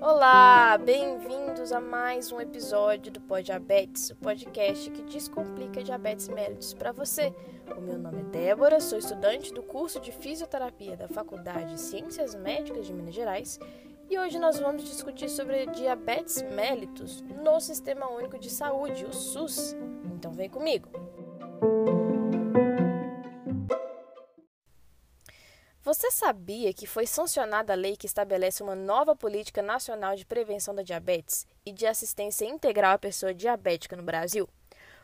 Olá, bem-vindos a mais um episódio do Pod Diabetes, o podcast que descomplica diabetes mellitus para você. O meu nome é Débora, sou estudante do curso de fisioterapia da Faculdade de Ciências Médicas de Minas Gerais e hoje nós vamos discutir sobre diabetes mellitus no Sistema Único de Saúde, o SUS. Então vem comigo. Você sabia que foi sancionada a lei que estabelece uma nova política nacional de prevenção da diabetes e de assistência integral à pessoa diabética no Brasil?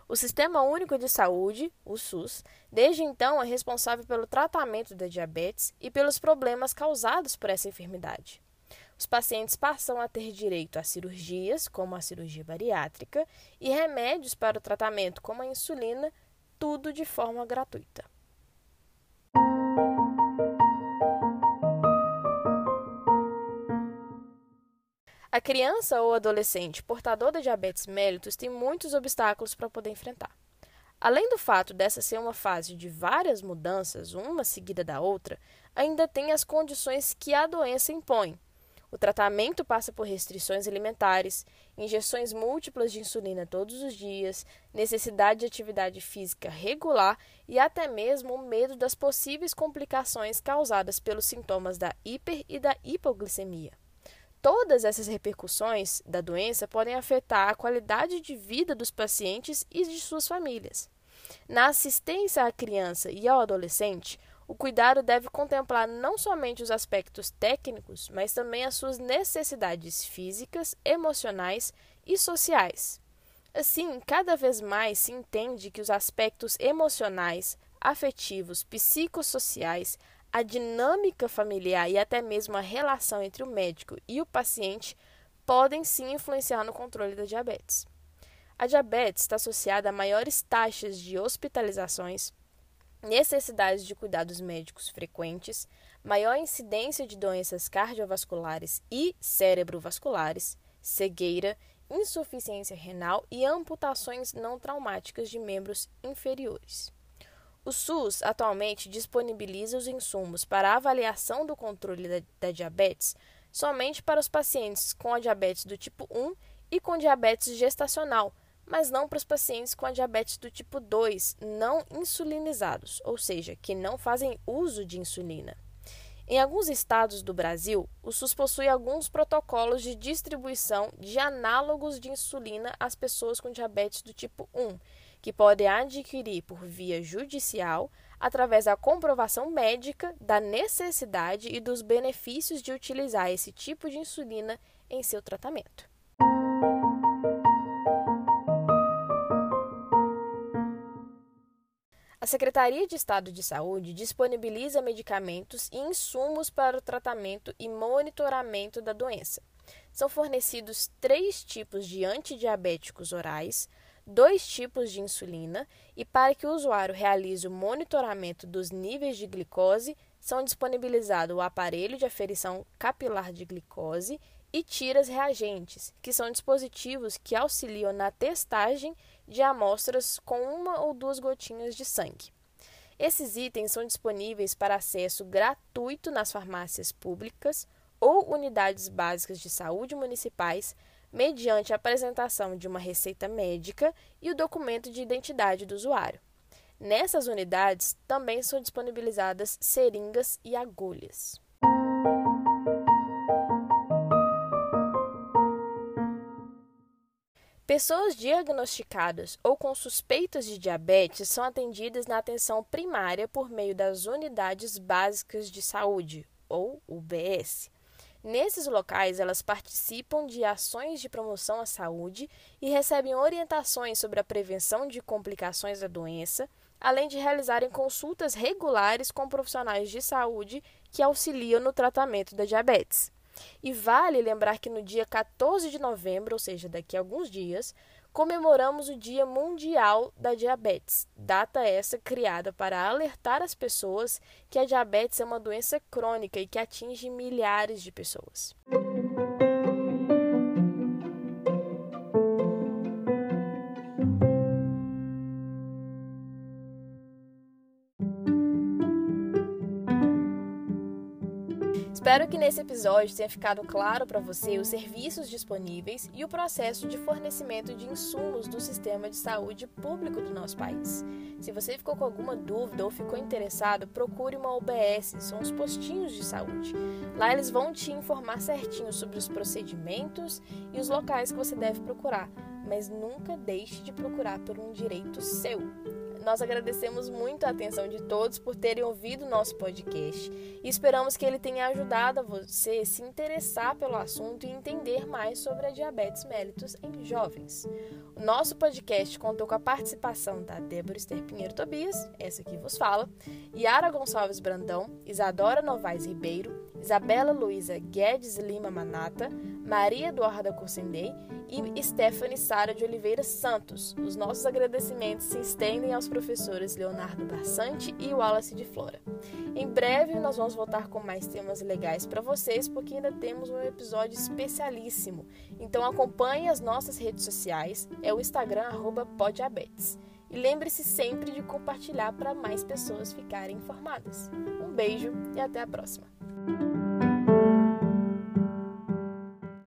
O Sistema Único de Saúde, o SUS, desde então é responsável pelo tratamento da diabetes e pelos problemas causados por essa enfermidade. Os pacientes passam a ter direito a cirurgias, como a cirurgia bariátrica, e remédios para o tratamento, como a insulina, tudo de forma gratuita. A criança ou adolescente portador da diabetes mellitus tem muitos obstáculos para poder enfrentar. Além do fato dessa ser uma fase de várias mudanças, uma seguida da outra, ainda tem as condições que a doença impõe. O tratamento passa por restrições alimentares, injeções múltiplas de insulina todos os dias, necessidade de atividade física regular e até mesmo o medo das possíveis complicações causadas pelos sintomas da hiper e da hipoglicemia. Todas essas repercussões da doença podem afetar a qualidade de vida dos pacientes e de suas famílias. Na assistência à criança e ao adolescente, o cuidado deve contemplar não somente os aspectos técnicos, mas também as suas necessidades físicas, emocionais e sociais. Assim, cada vez mais se entende que os aspectos emocionais, afetivos, psicossociais, a dinâmica familiar e até mesmo a relação entre o médico e o paciente podem sim influenciar no controle da diabetes. A diabetes está associada a maiores taxas de hospitalizações, necessidades de cuidados médicos frequentes, maior incidência de doenças cardiovasculares e cerebrovasculares, cegueira, insuficiência renal e amputações não traumáticas de membros inferiores. O SUS atualmente disponibiliza os insumos para avaliação do controle da, da, diabetes somente para os pacientes com a diabetes do tipo 1 e com diabetes gestacional, mas não para os pacientes com a diabetes do tipo 2 não insulinizados, ou seja, que não fazem uso de insulina. Em alguns estados do Brasil, o SUS possui alguns protocolos de distribuição de análogos de insulina às pessoas com diabetes do tipo 1 que podem adquirir por via judicial através da comprovação médica da necessidade e dos benefícios de utilizar esse tipo de insulina em seu tratamento. A Secretaria de Estado de Saúde disponibiliza medicamentos e insumos para o tratamento e monitoramento da doença. São fornecidos três tipos de antidiabéticos orais, dois tipos de insulina e para que o usuário realize o monitoramento dos níveis de glicose, são disponibilizados o aparelho de aferição capilar de glicose e tiras reagentes, que são dispositivos que auxiliam na testagem de amostras com uma ou duas gotinhas de sangue. Esses itens são disponíveis para acesso gratuito nas farmácias públicas ou unidades básicas de saúde municipais mediante a apresentação de uma receita médica e o documento de identidade do usuário. Nessas unidades também são disponibilizadas seringas e agulhas. Pessoas diagnosticadas ou com suspeitas de diabetes são atendidas na atenção primária por meio das unidades básicas de saúde, ou UBS. Nesses locais, elas participam de ações de promoção à saúde e recebem orientações sobre a prevenção de complicações da doença, além de realizarem consultas regulares com profissionais de saúde que auxiliam no tratamento da diabetes. E vale lembrar que no dia 14 de novembro, ou seja, daqui a alguns dias, comemoramos o Dia Mundial da Diabetes, data essa criada para alertar as pessoas que a diabetes é uma doença crônica e que atinge milhares de pessoas. Espero que nesse episódio tenha ficado claro para você os serviços disponíveis e o processo de fornecimento de insumos do sistema de saúde público do nosso país. Se você ficou com alguma dúvida ou ficou interessado, procure uma OBS, são os postinhos de saúde. Lá eles vão te informar certinho sobre os procedimentos e os locais que você deve procurar, mas nunca deixe de procurar por um direito seu. Nós agradecemos muito a atenção de todos por terem ouvido o nosso podcast e esperamos que ele tenha ajudado a você se interessar pelo assunto e entender mais sobre a diabetes mellitus em jovens. O nosso podcast contou com a participação da Débora Esther Pinheiro Tobias, essa que vos fala, Yara Gonçalves Brandão, Isadora Novaes Ribeiro, Isabela Luiza Guedes Lima Manata, Maria Eduarda Corsendei e Stephanie Sara de Oliveira Santos. Os nossos agradecimentos se estendem aos professores Leonardo Barsante e Wallace de Flora. Em breve nós vamos voltar com mais temas legais para vocês, porque ainda temos um episódio especialíssimo. Então acompanhe as nossas redes sociais, é o Instagram @podiabetes. E lembre-se sempre de compartilhar para mais pessoas ficarem informadas. Um beijo e até a próxima.